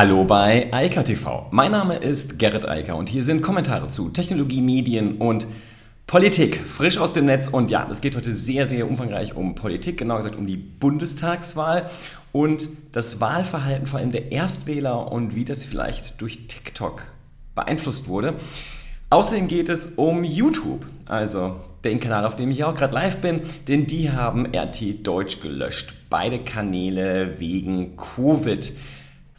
Hallo bei Eika TV. Mein Name ist Gerrit Eiker und hier sind Kommentare zu Technologie, Medien und Politik. Frisch aus dem Netz und ja, es geht heute sehr, sehr umfangreich um Politik, genau gesagt um die Bundestagswahl und das Wahlverhalten vor allem der Erstwähler und wie das vielleicht durch TikTok beeinflusst wurde. Außerdem geht es um YouTube, also den Kanal, auf dem ich auch gerade live bin, denn die haben RT Deutsch gelöscht. Beide Kanäle wegen Covid.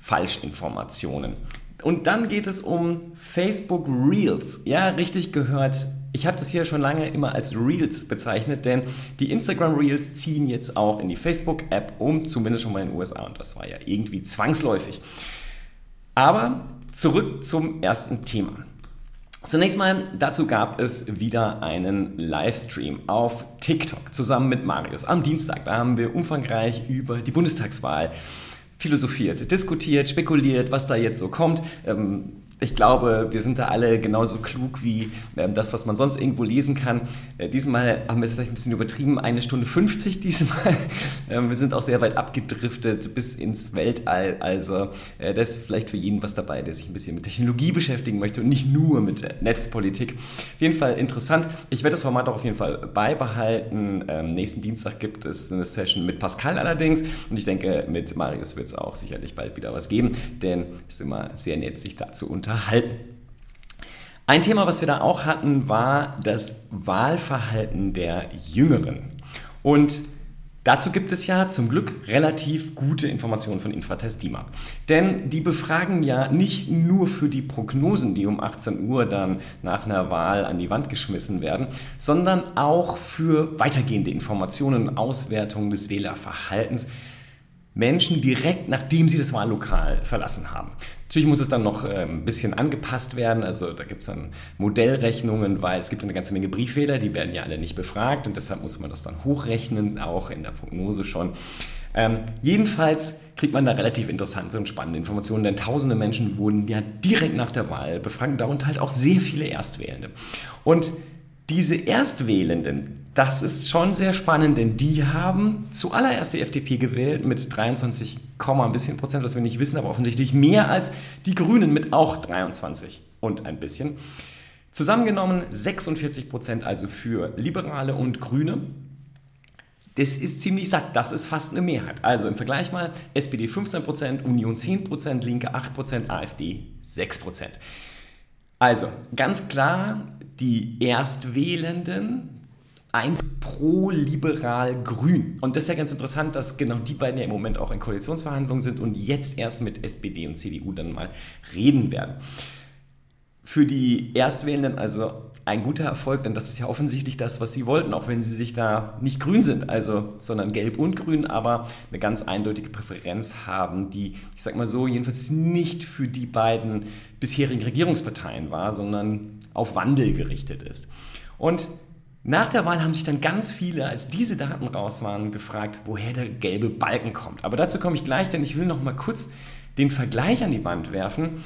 Falschinformationen. Und dann geht es um Facebook Reels. Ja, richtig gehört. Ich habe das hier schon lange immer als Reels bezeichnet, denn die Instagram Reels ziehen jetzt auch in die Facebook-App um, zumindest schon mal in den USA. Und das war ja irgendwie zwangsläufig. Aber zurück zum ersten Thema. Zunächst mal, dazu gab es wieder einen Livestream auf TikTok zusammen mit Marius am Dienstag. Da haben wir umfangreich über die Bundestagswahl philosophiert, diskutiert, spekuliert, was da jetzt so kommt. Ähm, ich glaube, wir sind da alle genauso klug wie ähm, das, was man sonst irgendwo lesen kann. Äh, diesmal haben wir es vielleicht ein bisschen übertrieben, eine Stunde 50 diesmal. Ähm, wir sind auch sehr weit abgedriftet bis ins Weltall. Also äh, das ist vielleicht für jeden was dabei, der sich ein bisschen mit Technologie beschäftigen möchte und nicht nur mit äh, Netzpolitik. Auf jeden Fall interessant. Ich werde das Format auch auf jeden Fall beibehalten. Ähm, nächsten Dienstag gibt es eine Session mit Pascal allerdings und ich denke, mit Marius wird es auch sicherlich bald wieder was geben, denn es ist immer sehr nett, sich dazu unter unterhalten. Ein Thema, was wir da auch hatten, war das Wahlverhalten der Jüngeren. Und Dazu gibt es ja zum Glück relativ gute Informationen von Infratest DIMAP. Denn die befragen ja nicht nur für die Prognosen, die um 18 Uhr dann nach einer Wahl an die Wand geschmissen werden, sondern auch für weitergehende Informationen und Auswertungen des Wählerverhaltens. Menschen direkt nachdem sie das Wahllokal verlassen haben. Natürlich muss es dann noch äh, ein bisschen angepasst werden, also da gibt es dann Modellrechnungen, weil es gibt eine ganze Menge Briefwähler, die werden ja alle nicht befragt und deshalb muss man das dann hochrechnen, auch in der Prognose schon. Ähm, jedenfalls kriegt man da relativ interessante und spannende Informationen, denn tausende Menschen wurden ja direkt nach der Wahl befragt, darunter halt auch sehr viele Erstwählende. Und diese Erstwählenden, das ist schon sehr spannend, denn die haben zuallererst die FDP gewählt mit 23, ein bisschen Prozent, was wir nicht wissen, aber offensichtlich mehr als die Grünen mit auch 23 und ein bisschen. Zusammengenommen 46 Prozent also für Liberale und Grüne. Das ist ziemlich satt, das ist fast eine Mehrheit. Also im Vergleich mal SPD 15%, Union 10%, Linke 8%, AfD 6%. Also ganz klar, die Erstwählenden ein pro-liberal grün. Und das ist ja ganz interessant, dass genau die beiden ja im Moment auch in Koalitionsverhandlungen sind und jetzt erst mit SPD und CDU dann mal reden werden. Für die Erstwählenden also ein guter Erfolg, denn das ist ja offensichtlich das, was sie wollten, auch wenn sie sich da nicht grün sind, also sondern gelb und grün, aber eine ganz eindeutige Präferenz haben, die, ich sag mal so, jedenfalls nicht für die beiden bisherigen Regierungsparteien war, sondern auf Wandel gerichtet ist. Und nach der Wahl haben sich dann ganz viele, als diese Daten raus waren, gefragt, woher der gelbe Balken kommt. Aber dazu komme ich gleich, denn ich will noch mal kurz den Vergleich an die Wand werfen.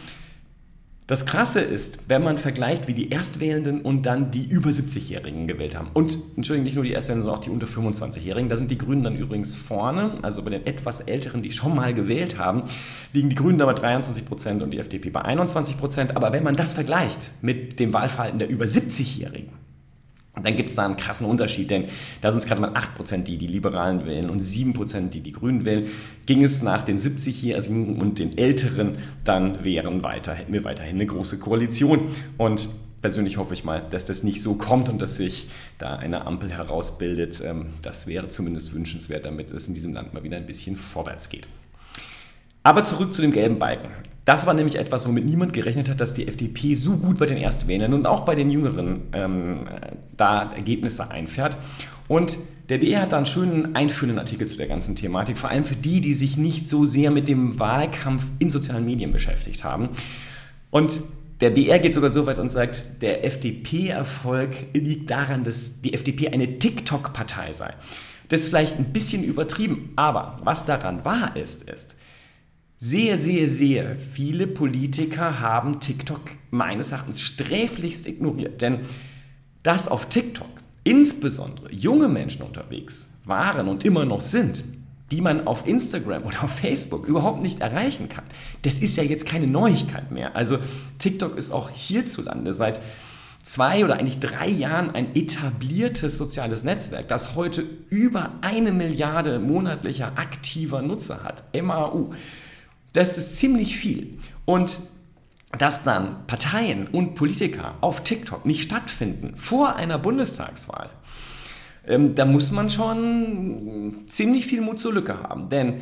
Das Krasse ist, wenn man vergleicht, wie die Erstwählenden und dann die über 70-Jährigen gewählt haben. Und, Entschuldigung, nicht nur die Erstwählenden, sondern auch die unter 25-Jährigen. Da sind die Grünen dann übrigens vorne. Also bei den etwas Älteren, die schon mal gewählt haben, liegen die Grünen da bei 23 Prozent und die FDP bei 21 Prozent. Aber wenn man das vergleicht mit dem Wahlverhalten der über 70-Jährigen, dann gibt es da einen krassen Unterschied, denn da sind es gerade mal 8%, die die Liberalen wählen und 7%, die die Grünen wählen. Ging es nach den 70-Jährigen und den Älteren, dann wären weiter, hätten wir weiterhin eine große Koalition. Und persönlich hoffe ich mal, dass das nicht so kommt und dass sich da eine Ampel herausbildet. Ähm, das wäre zumindest wünschenswert, damit es in diesem Land mal wieder ein bisschen vorwärts geht. Aber zurück zu dem gelben Balken. Das war nämlich etwas, womit niemand gerechnet hat, dass die FDP so gut bei den Erstwählern und auch bei den Jüngeren ähm, da Ergebnisse einfährt. Und der BR hat da einen schönen einführenden Artikel zu der ganzen Thematik, vor allem für die, die sich nicht so sehr mit dem Wahlkampf in sozialen Medien beschäftigt haben. Und der BR geht sogar so weit und sagt, der FDP-Erfolg liegt daran, dass die FDP eine TikTok-Partei sei. Das ist vielleicht ein bisschen übertrieben, aber was daran wahr ist, ist, sehr, sehr, sehr viele Politiker haben TikTok meines Erachtens sträflichst ignoriert. Denn dass auf TikTok insbesondere junge Menschen unterwegs waren und immer noch sind, die man auf Instagram oder auf Facebook überhaupt nicht erreichen kann. Das ist ja jetzt keine Neuigkeit mehr. Also TikTok ist auch hierzulande seit zwei oder eigentlich drei Jahren ein etabliertes soziales Netzwerk, das heute über eine Milliarde monatlicher aktiver Nutzer hat. MAU. Das ist ziemlich viel. Und dass dann Parteien und Politiker auf TikTok nicht stattfinden vor einer Bundestagswahl, ähm, da muss man schon ziemlich viel Mut zur Lücke haben. Denn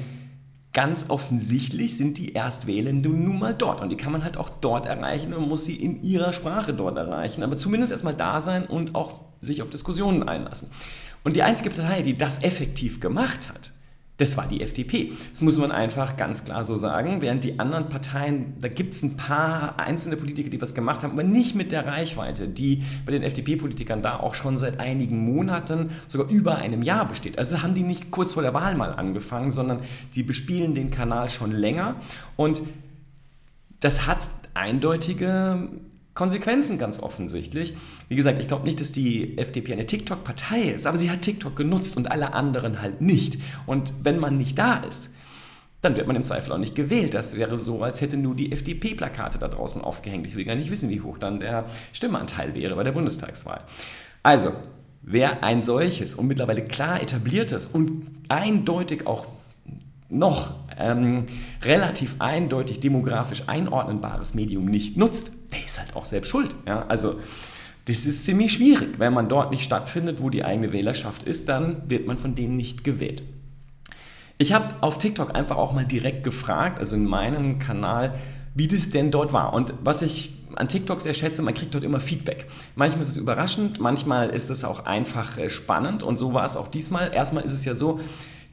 ganz offensichtlich sind die Erstwählenden nun mal dort. Und die kann man halt auch dort erreichen und muss sie in ihrer Sprache dort erreichen. Aber zumindest erstmal da sein und auch sich auf Diskussionen einlassen. Und die einzige Partei, die das effektiv gemacht hat, das war die FDP. Das muss man einfach ganz klar so sagen. Während die anderen Parteien, da gibt es ein paar einzelne Politiker, die was gemacht haben, aber nicht mit der Reichweite, die bei den FDP-Politikern da auch schon seit einigen Monaten, sogar über einem Jahr besteht. Also haben die nicht kurz vor der Wahl mal angefangen, sondern die bespielen den Kanal schon länger. Und das hat eindeutige Konsequenzen ganz offensichtlich. Wie gesagt, ich glaube nicht, dass die FDP eine TikTok-Partei ist, aber sie hat TikTok genutzt und alle anderen halt nicht. Und wenn man nicht da ist, dann wird man im Zweifel auch nicht gewählt. Das wäre so, als hätte nur die FDP Plakate da draußen aufgehängt. Ich will gar nicht wissen, wie hoch dann der Stimmanteil wäre bei der Bundestagswahl. Also, wer ein solches und mittlerweile klar etabliertes und eindeutig auch noch ähm, relativ eindeutig demografisch einordnenbares Medium nicht nutzt, der ist halt auch selbst schuld. Ja? Also das ist ziemlich schwierig. Wenn man dort nicht stattfindet, wo die eigene Wählerschaft ist, dann wird man von denen nicht gewählt. Ich habe auf TikTok einfach auch mal direkt gefragt, also in meinem Kanal, wie das denn dort war. Und was ich an TikTok sehr schätze, man kriegt dort immer Feedback. Manchmal ist es überraschend, manchmal ist es auch einfach äh, spannend und so war es auch diesmal. Erstmal ist es ja so,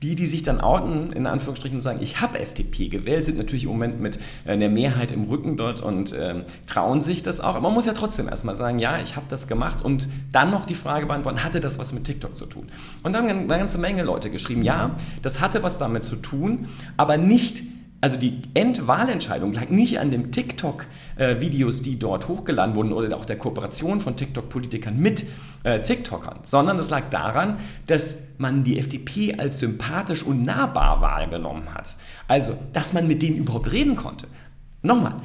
die, die sich dann outen, in Anführungsstrichen, und sagen, ich habe FDP gewählt, sind natürlich im Moment mit äh, einer Mehrheit im Rücken dort und ähm, trauen sich das auch. Aber man muss ja trotzdem erstmal sagen, ja, ich habe das gemacht und dann noch die Frage beantworten, hatte das was mit TikTok zu tun? Und dann haben eine ganze Menge Leute geschrieben, ja, das hatte was damit zu tun, aber nicht also die Endwahlentscheidung lag nicht an den TikTok-Videos, die dort hochgeladen wurden oder auch der Kooperation von TikTok-Politikern mit äh, TikTokern, sondern es lag daran, dass man die FDP als sympathisch und nahbar wahrgenommen hat. Also, dass man mit denen überhaupt reden konnte. Nochmal,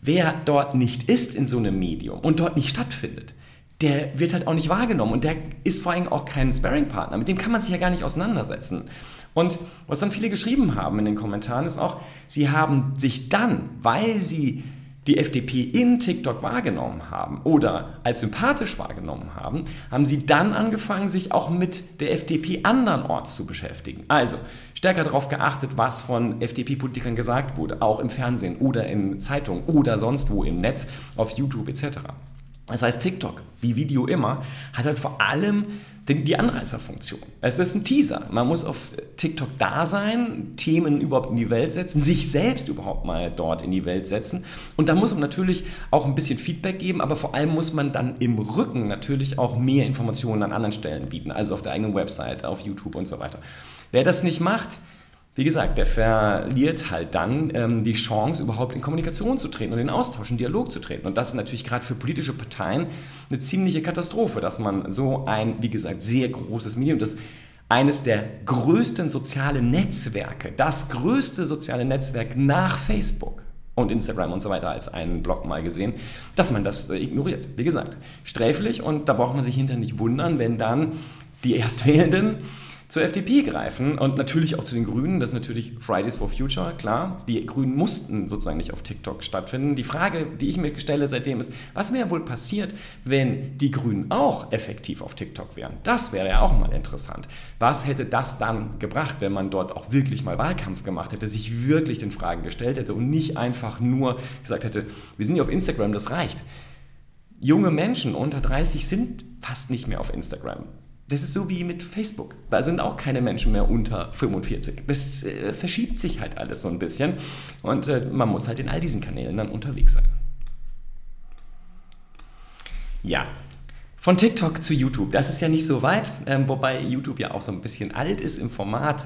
wer dort nicht ist in so einem Medium und dort nicht stattfindet, der wird halt auch nicht wahrgenommen und der ist vor allem auch kein Sparring-Partner. Mit dem kann man sich ja gar nicht auseinandersetzen. Und was dann viele geschrieben haben in den Kommentaren ist auch, sie haben sich dann, weil sie die FDP in TikTok wahrgenommen haben oder als sympathisch wahrgenommen haben, haben sie dann angefangen, sich auch mit der FDP andernorts zu beschäftigen. Also stärker darauf geachtet, was von FDP-Politikern gesagt wurde, auch im Fernsehen oder in Zeitungen oder sonst wo im Netz, auf YouTube etc. Das heißt, TikTok, wie Video immer, hat halt vor allem die Anreißerfunktion. Es ist ein Teaser. Man muss auf TikTok da sein, Themen überhaupt in die Welt setzen, sich selbst überhaupt mal dort in die Welt setzen. Und da muss man natürlich auch ein bisschen Feedback geben, aber vor allem muss man dann im Rücken natürlich auch mehr Informationen an anderen Stellen bieten, also auf der eigenen Website, auf YouTube und so weiter. Wer das nicht macht, wie gesagt, der verliert halt dann ähm, die Chance, überhaupt in Kommunikation zu treten und in Austausch, in Dialog zu treten. Und das ist natürlich gerade für politische Parteien eine ziemliche Katastrophe, dass man so ein, wie gesagt, sehr großes Medium, das eines der größten sozialen Netzwerke, das größte soziale Netzwerk nach Facebook und Instagram und so weiter als einen Blog mal gesehen, dass man das äh, ignoriert. Wie gesagt, sträflich und da braucht man sich hinterher nicht wundern, wenn dann die Erstwählenden zur FDP greifen und natürlich auch zu den Grünen. Das ist natürlich Fridays for Future, klar. Die Grünen mussten sozusagen nicht auf TikTok stattfinden. Die Frage, die ich mir stelle seitdem ist, was wäre wohl passiert, wenn die Grünen auch effektiv auf TikTok wären? Das wäre ja auch mal interessant. Was hätte das dann gebracht, wenn man dort auch wirklich mal Wahlkampf gemacht hätte, sich wirklich den Fragen gestellt hätte und nicht einfach nur gesagt hätte, wir sind ja auf Instagram, das reicht. Junge Menschen unter 30 sind fast nicht mehr auf Instagram. Das ist so wie mit Facebook. Da sind auch keine Menschen mehr unter 45. Das äh, verschiebt sich halt alles so ein bisschen. Und äh, man muss halt in all diesen Kanälen dann unterwegs sein. Ja, von TikTok zu YouTube. Das ist ja nicht so weit, ähm, wobei YouTube ja auch so ein bisschen alt ist im Format.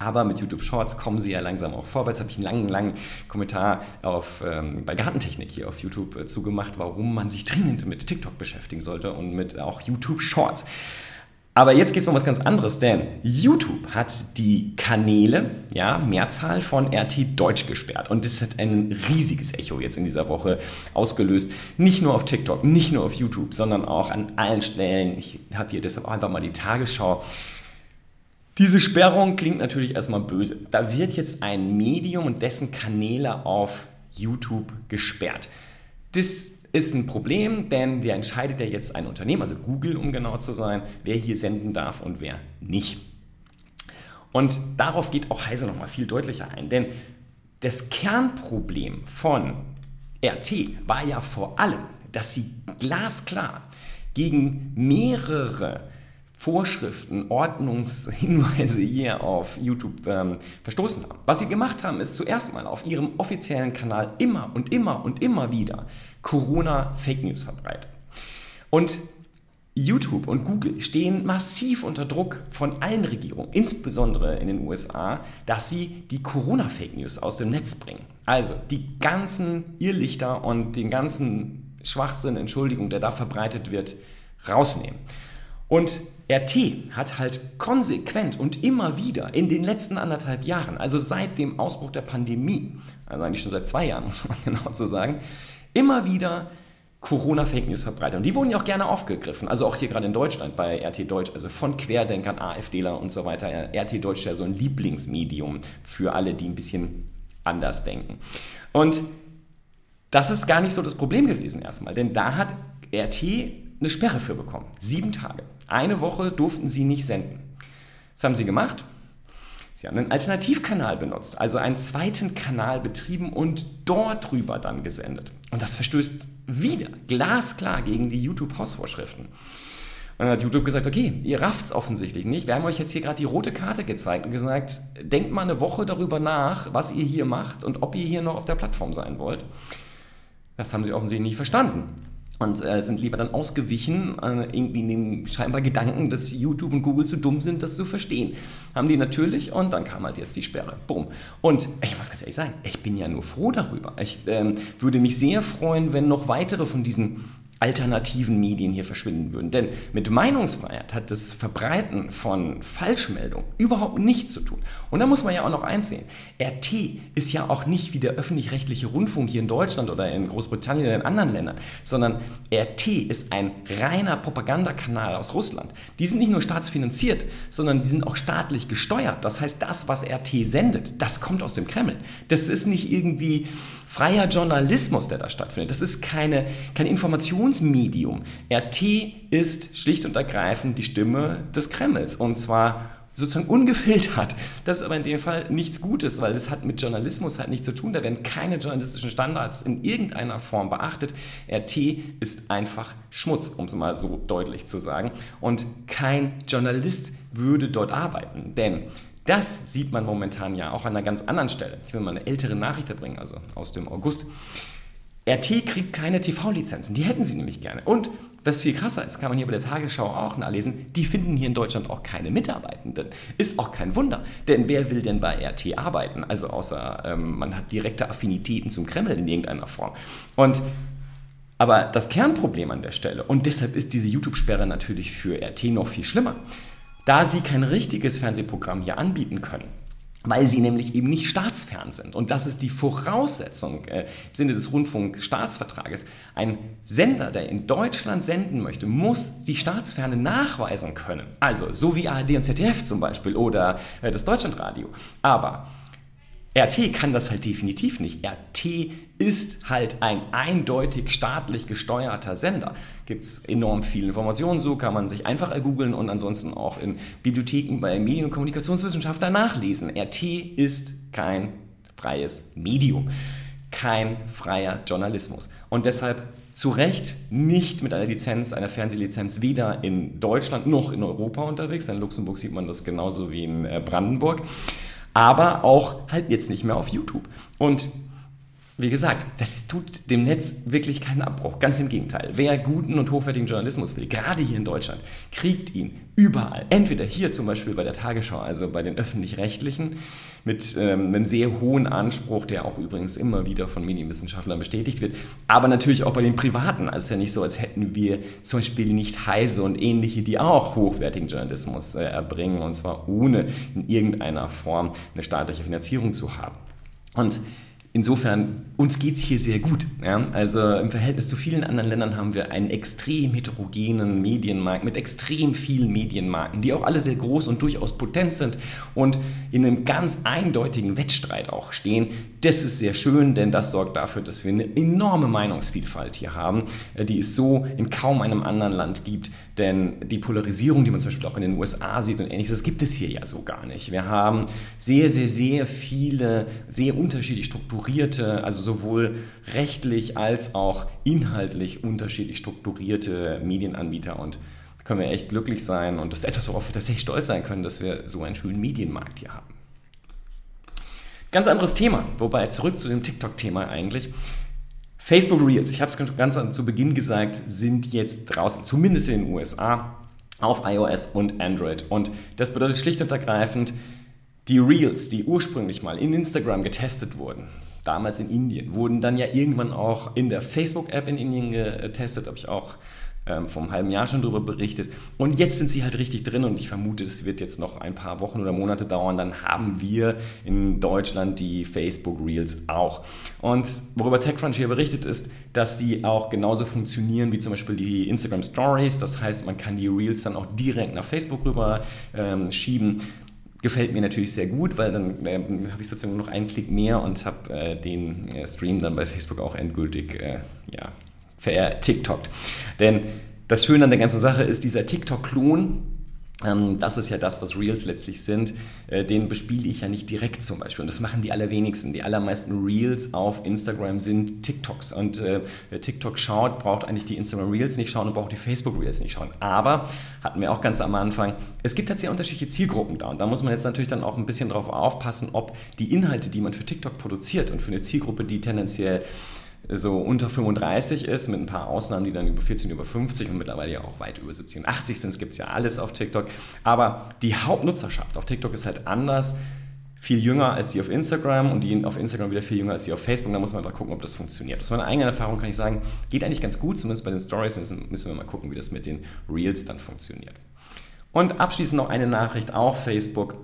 Aber mit YouTube Shorts kommen sie ja langsam auch vorwärts. Habe ich einen langen, langen Kommentar auf, ähm, bei Gartentechnik hier auf YouTube äh, zugemacht, warum man sich dringend mit TikTok beschäftigen sollte und mit auch YouTube Shorts. Aber jetzt geht es um was ganz anderes, denn YouTube hat die Kanäle, ja, Mehrzahl von RT Deutsch gesperrt. Und das hat ein riesiges Echo jetzt in dieser Woche ausgelöst. Nicht nur auf TikTok, nicht nur auf YouTube, sondern auch an allen Stellen. Ich habe hier deshalb auch einfach mal die Tagesschau. Diese Sperrung klingt natürlich erstmal böse. Da wird jetzt ein Medium und dessen Kanäle auf YouTube gesperrt. Das ist ein Problem, denn der entscheidet ja jetzt ein Unternehmen, also Google, um genau zu sein, wer hier senden darf und wer nicht. Und darauf geht auch Heise nochmal viel deutlicher ein, denn das Kernproblem von RT war ja vor allem, dass sie glasklar gegen mehrere Vorschriften, Ordnungshinweise hier auf YouTube ähm, verstoßen haben. Was sie gemacht haben, ist zuerst mal auf ihrem offiziellen Kanal immer und immer und immer wieder Corona-Fake News verbreitet. Und YouTube und Google stehen massiv unter Druck von allen Regierungen, insbesondere in den USA, dass sie die Corona-Fake News aus dem Netz bringen. Also die ganzen Irrlichter und den ganzen Schwachsinn, Entschuldigung, der da verbreitet wird, rausnehmen. Und RT hat halt konsequent und immer wieder in den letzten anderthalb Jahren, also seit dem Ausbruch der Pandemie, also eigentlich schon seit zwei Jahren, muss man genau zu sagen, immer wieder Corona-Fake News verbreitet. Und die wurden ja auch gerne aufgegriffen. Also auch hier gerade in Deutschland bei RT Deutsch, also von Querdenkern, AfDler und so weiter. RT Deutsch ist ja so ein Lieblingsmedium für alle, die ein bisschen anders denken. Und das ist gar nicht so das Problem gewesen erstmal, denn da hat RT eine Sperre für bekommen. Sieben Tage. Eine Woche durften sie nicht senden. Was haben sie gemacht? Sie haben einen Alternativkanal benutzt, also einen zweiten Kanal betrieben und dort drüber dann gesendet. Und das verstößt wieder glasklar gegen die YouTube-Hausvorschriften. Und dann hat YouTube gesagt, okay, ihr rafft es offensichtlich nicht. Wir haben euch jetzt hier gerade die rote Karte gezeigt und gesagt, denkt mal eine Woche darüber nach, was ihr hier macht und ob ihr hier noch auf der Plattform sein wollt. Das haben sie offensichtlich nicht verstanden und äh, sind lieber dann ausgewichen, äh, irgendwie in dem scheinbar Gedanken, dass YouTube und Google zu dumm sind, das zu verstehen. Haben die natürlich und dann kam halt jetzt die Sperre. Boom. Und ich muss ganz ehrlich sagen, ich bin ja nur froh darüber. Ich ähm, würde mich sehr freuen, wenn noch weitere von diesen alternativen Medien hier verschwinden würden. Denn mit Meinungsfreiheit hat das Verbreiten von Falschmeldungen überhaupt nichts zu tun. Und da muss man ja auch noch einsehen. RT ist ja auch nicht wie der öffentlich-rechtliche Rundfunk hier in Deutschland oder in Großbritannien oder in anderen Ländern, sondern RT ist ein reiner Propagandakanal aus Russland. Die sind nicht nur staatsfinanziert, sondern die sind auch staatlich gesteuert. Das heißt, das, was RT sendet, das kommt aus dem Kreml. Das ist nicht irgendwie freier Journalismus, der da stattfindet. Das ist keine, kein Informationsmedium. RT ist schlicht und ergreifend die Stimme des Kremls und zwar sozusagen ungefiltert. Das ist aber in dem Fall nichts Gutes, weil das hat mit Journalismus halt nichts zu tun. Da werden keine journalistischen Standards in irgendeiner Form beachtet. RT ist einfach Schmutz, um es mal so deutlich zu sagen. Und kein Journalist würde dort arbeiten, denn das sieht man momentan ja auch an einer ganz anderen Stelle. Ich will mal eine ältere Nachricht bringen, also aus dem August. RT kriegt keine TV-Lizenzen, die hätten sie nämlich gerne. Und was viel krasser ist, kann man hier bei der Tagesschau auch nachlesen, die finden hier in Deutschland auch keine Mitarbeitenden. Ist auch kein Wunder, denn wer will denn bei RT arbeiten? Also außer ähm, man hat direkte Affinitäten zum Kreml in irgendeiner Form. Und aber das Kernproblem an der Stelle, und deshalb ist diese YouTube-Sperre natürlich für RT noch viel schlimmer, da sie kein richtiges Fernsehprogramm hier anbieten können weil sie nämlich eben nicht staatsfern sind. Und das ist die Voraussetzung äh, im Sinne des Rundfunkstaatsvertrages. Ein Sender, der in Deutschland senden möchte, muss die Staatsferne nachweisen können. Also so wie ARD und ZDF zum Beispiel oder äh, das Deutschlandradio. Aber RT kann das halt definitiv nicht. RT ist halt ein eindeutig staatlich gesteuerter Sender. Gibt es enorm viele Informationen, so kann man sich einfach ergoogeln und ansonsten auch in Bibliotheken bei Medien- und Kommunikationswissenschaftlern nachlesen. RT ist kein freies Medium, kein freier Journalismus. Und deshalb zu Recht nicht mit einer Lizenz, einer Fernsehlizenz, weder in Deutschland noch in Europa unterwegs. In Luxemburg sieht man das genauso wie in äh, Brandenburg aber auch halt jetzt nicht mehr auf YouTube. Und wie gesagt, das tut dem Netz wirklich keinen Abbruch. Ganz im Gegenteil. Wer guten und hochwertigen Journalismus will, gerade hier in Deutschland, kriegt ihn überall. Entweder hier zum Beispiel bei der Tagesschau, also bei den öffentlich-rechtlichen, mit ähm, einem sehr hohen Anspruch, der auch übrigens immer wieder von Medienwissenschaftlern bestätigt wird, aber natürlich auch bei den Privaten. Also es ist ja nicht so, als hätten wir zum Beispiel nicht Heise und ähnliche, die auch hochwertigen Journalismus äh, erbringen, und zwar ohne in irgendeiner Form eine staatliche Finanzierung zu haben. Und Insofern, uns geht es hier sehr gut. Ja? Also im Verhältnis zu vielen anderen Ländern haben wir einen extrem heterogenen Medienmarkt mit extrem vielen Medienmarken, die auch alle sehr groß und durchaus potent sind und in einem ganz eindeutigen Wettstreit auch stehen. Das ist sehr schön, denn das sorgt dafür, dass wir eine enorme Meinungsvielfalt hier haben, äh, die es so in kaum einem anderen Land gibt. Denn die Polarisierung, die man zum Beispiel auch in den USA sieht und ähnliches, das gibt es hier ja so gar nicht. Wir haben sehr, sehr, sehr viele, sehr unterschiedlich strukturierte, also sowohl rechtlich als auch inhaltlich unterschiedlich strukturierte Medienanbieter und können wir echt glücklich sein und das ist etwas, worauf wir tatsächlich stolz sein können, dass wir so einen schönen Medienmarkt hier haben. Ganz anderes Thema, wobei zurück zu dem TikTok-Thema eigentlich. Facebook Reels, ich habe es ganz zu Beginn gesagt, sind jetzt draußen, zumindest in den USA, auf iOS und Android. Und das bedeutet schlicht und ergreifend, die Reels, die ursprünglich mal in Instagram getestet wurden, damals in Indien, wurden dann ja irgendwann auch in der Facebook-App in Indien getestet, habe ich auch ähm, einem halben Jahr schon darüber berichtet. Und jetzt sind sie halt richtig drin und ich vermute, es wird jetzt noch ein paar Wochen oder Monate dauern. Dann haben wir in Deutschland die Facebook Reels auch. Und worüber TechCrunch hier berichtet ist, dass die auch genauso funktionieren wie zum Beispiel die Instagram Stories. Das heißt, man kann die Reels dann auch direkt nach Facebook rüber ähm, schieben gefällt mir natürlich sehr gut, weil dann äh, habe ich sozusagen noch einen Klick mehr und habe äh, den äh, Stream dann bei Facebook auch endgültig äh, ja, vertiktokt. Denn das Schöne an der ganzen Sache ist, dieser TikTok-Klon, ähm, das ist ja das, was Reels letztlich sind. Äh, den bespiele ich ja nicht direkt zum Beispiel. Und das machen die allerwenigsten. Die allermeisten Reels auf Instagram sind TikToks. Und äh, wer TikTok schaut, braucht eigentlich die Instagram Reels nicht schauen und braucht die Facebook Reels nicht schauen. Aber, hatten wir auch ganz am Anfang, es gibt tatsächlich unterschiedliche Zielgruppen da. Und da muss man jetzt natürlich dann auch ein bisschen drauf aufpassen, ob die Inhalte, die man für TikTok produziert und für eine Zielgruppe, die tendenziell so unter 35 ist, mit ein paar Ausnahmen, die dann über 14, über 50 und mittlerweile ja auch weit über 70 und 80 sind. Es gibt ja alles auf TikTok. Aber die Hauptnutzerschaft auf TikTok ist halt anders, viel jünger als die auf Instagram und die auf Instagram wieder viel jünger als die auf Facebook. Da muss man einfach gucken, ob das funktioniert. Aus meiner eigenen Erfahrung kann ich sagen, geht eigentlich ganz gut, zumindest bei den Stories. Müssen, müssen wir mal gucken, wie das mit den Reels dann funktioniert. Und abschließend noch eine Nachricht auf Facebook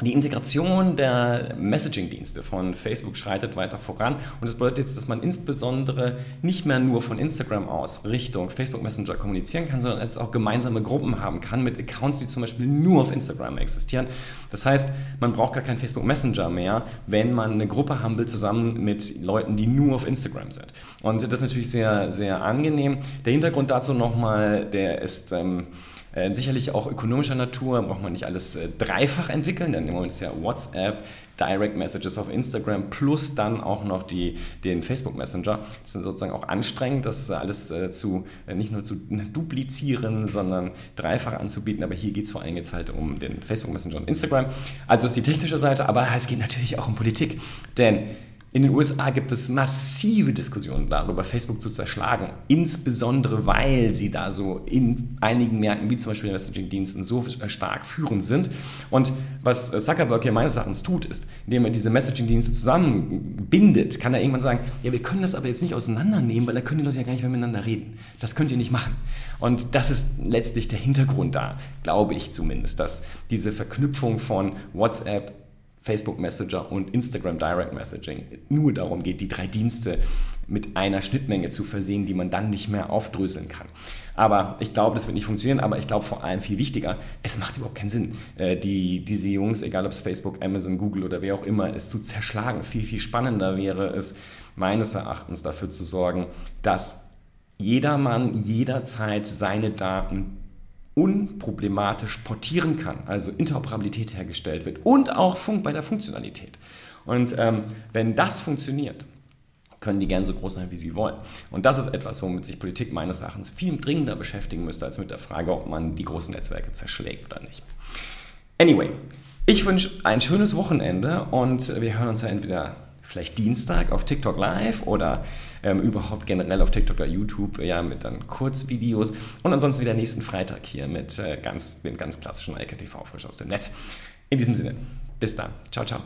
die Integration der Messaging-Dienste von Facebook schreitet weiter voran und das bedeutet jetzt, dass man insbesondere nicht mehr nur von Instagram aus Richtung Facebook Messenger kommunizieren kann, sondern jetzt auch gemeinsame Gruppen haben kann mit Accounts, die zum Beispiel nur auf Instagram existieren. Das heißt, man braucht gar keinen Facebook Messenger mehr, wenn man eine Gruppe haben will zusammen mit Leuten, die nur auf Instagram sind. Und das ist natürlich sehr, sehr angenehm. Der Hintergrund dazu nochmal, der ist... Ähm, äh, sicherlich auch ökonomischer Natur, braucht man nicht alles äh, dreifach entwickeln, denn im Moment ist ja WhatsApp, Direct Messages auf Instagram plus dann auch noch die, den Facebook Messenger. Das ist sozusagen auch anstrengend, das alles äh, zu, äh, nicht nur zu duplizieren, sondern dreifach anzubieten. Aber hier geht es vor allem jetzt halt um den Facebook Messenger und Instagram. Also ist die technische Seite, aber es geht natürlich auch um Politik. Denn in den USA gibt es massive Diskussionen darüber, Facebook zu zerschlagen, insbesondere weil sie da so in einigen Märkten, wie zum Beispiel den Messaging-Diensten, so stark führend sind. Und was Zuckerberg hier meines Erachtens tut, ist, indem er diese Messaging-Dienste zusammenbindet, kann er irgendwann sagen, ja, wir können das aber jetzt nicht auseinandernehmen, weil da können die Leute ja gar nicht mehr miteinander reden. Das könnt ihr nicht machen. Und das ist letztlich der Hintergrund da, glaube ich zumindest, dass diese Verknüpfung von WhatsApp, Facebook Messenger und Instagram Direct Messaging nur darum geht, die drei Dienste mit einer Schnittmenge zu versehen, die man dann nicht mehr aufdröseln kann. Aber ich glaube, das wird nicht funktionieren, aber ich glaube vor allem viel wichtiger, es macht überhaupt keinen Sinn, äh, die, diese Jungs, egal ob es Facebook, Amazon, Google oder wer auch immer ist, zu zerschlagen. Viel, viel spannender wäre es, meines Erachtens dafür zu sorgen, dass jedermann jederzeit seine Daten unproblematisch portieren kann, also Interoperabilität hergestellt wird und auch Funk bei der Funktionalität. Und ähm, wenn das funktioniert, können die gern so groß sein, wie sie wollen. Und das ist etwas, womit sich Politik meines Erachtens viel dringender beschäftigen müsste, als mit der Frage, ob man die großen Netzwerke zerschlägt oder nicht. Anyway, ich wünsche ein schönes Wochenende und wir hören uns ja entweder vielleicht Dienstag auf TikTok Live oder ähm, überhaupt generell auf TikTok oder YouTube, ja, mit dann Kurzvideos. Und ansonsten wieder nächsten Freitag hier mit äh, ganz, dem ganz klassischen Eika TV frisch aus dem Netz. In diesem Sinne, bis dann. Ciao, ciao.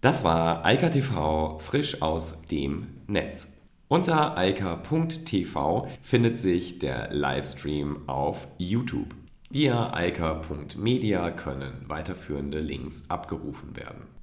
Das war Eika TV frisch aus dem Netz. Unter eika.tv findet sich der Livestream auf YouTube. Via eika.media können weiterführende Links abgerufen werden.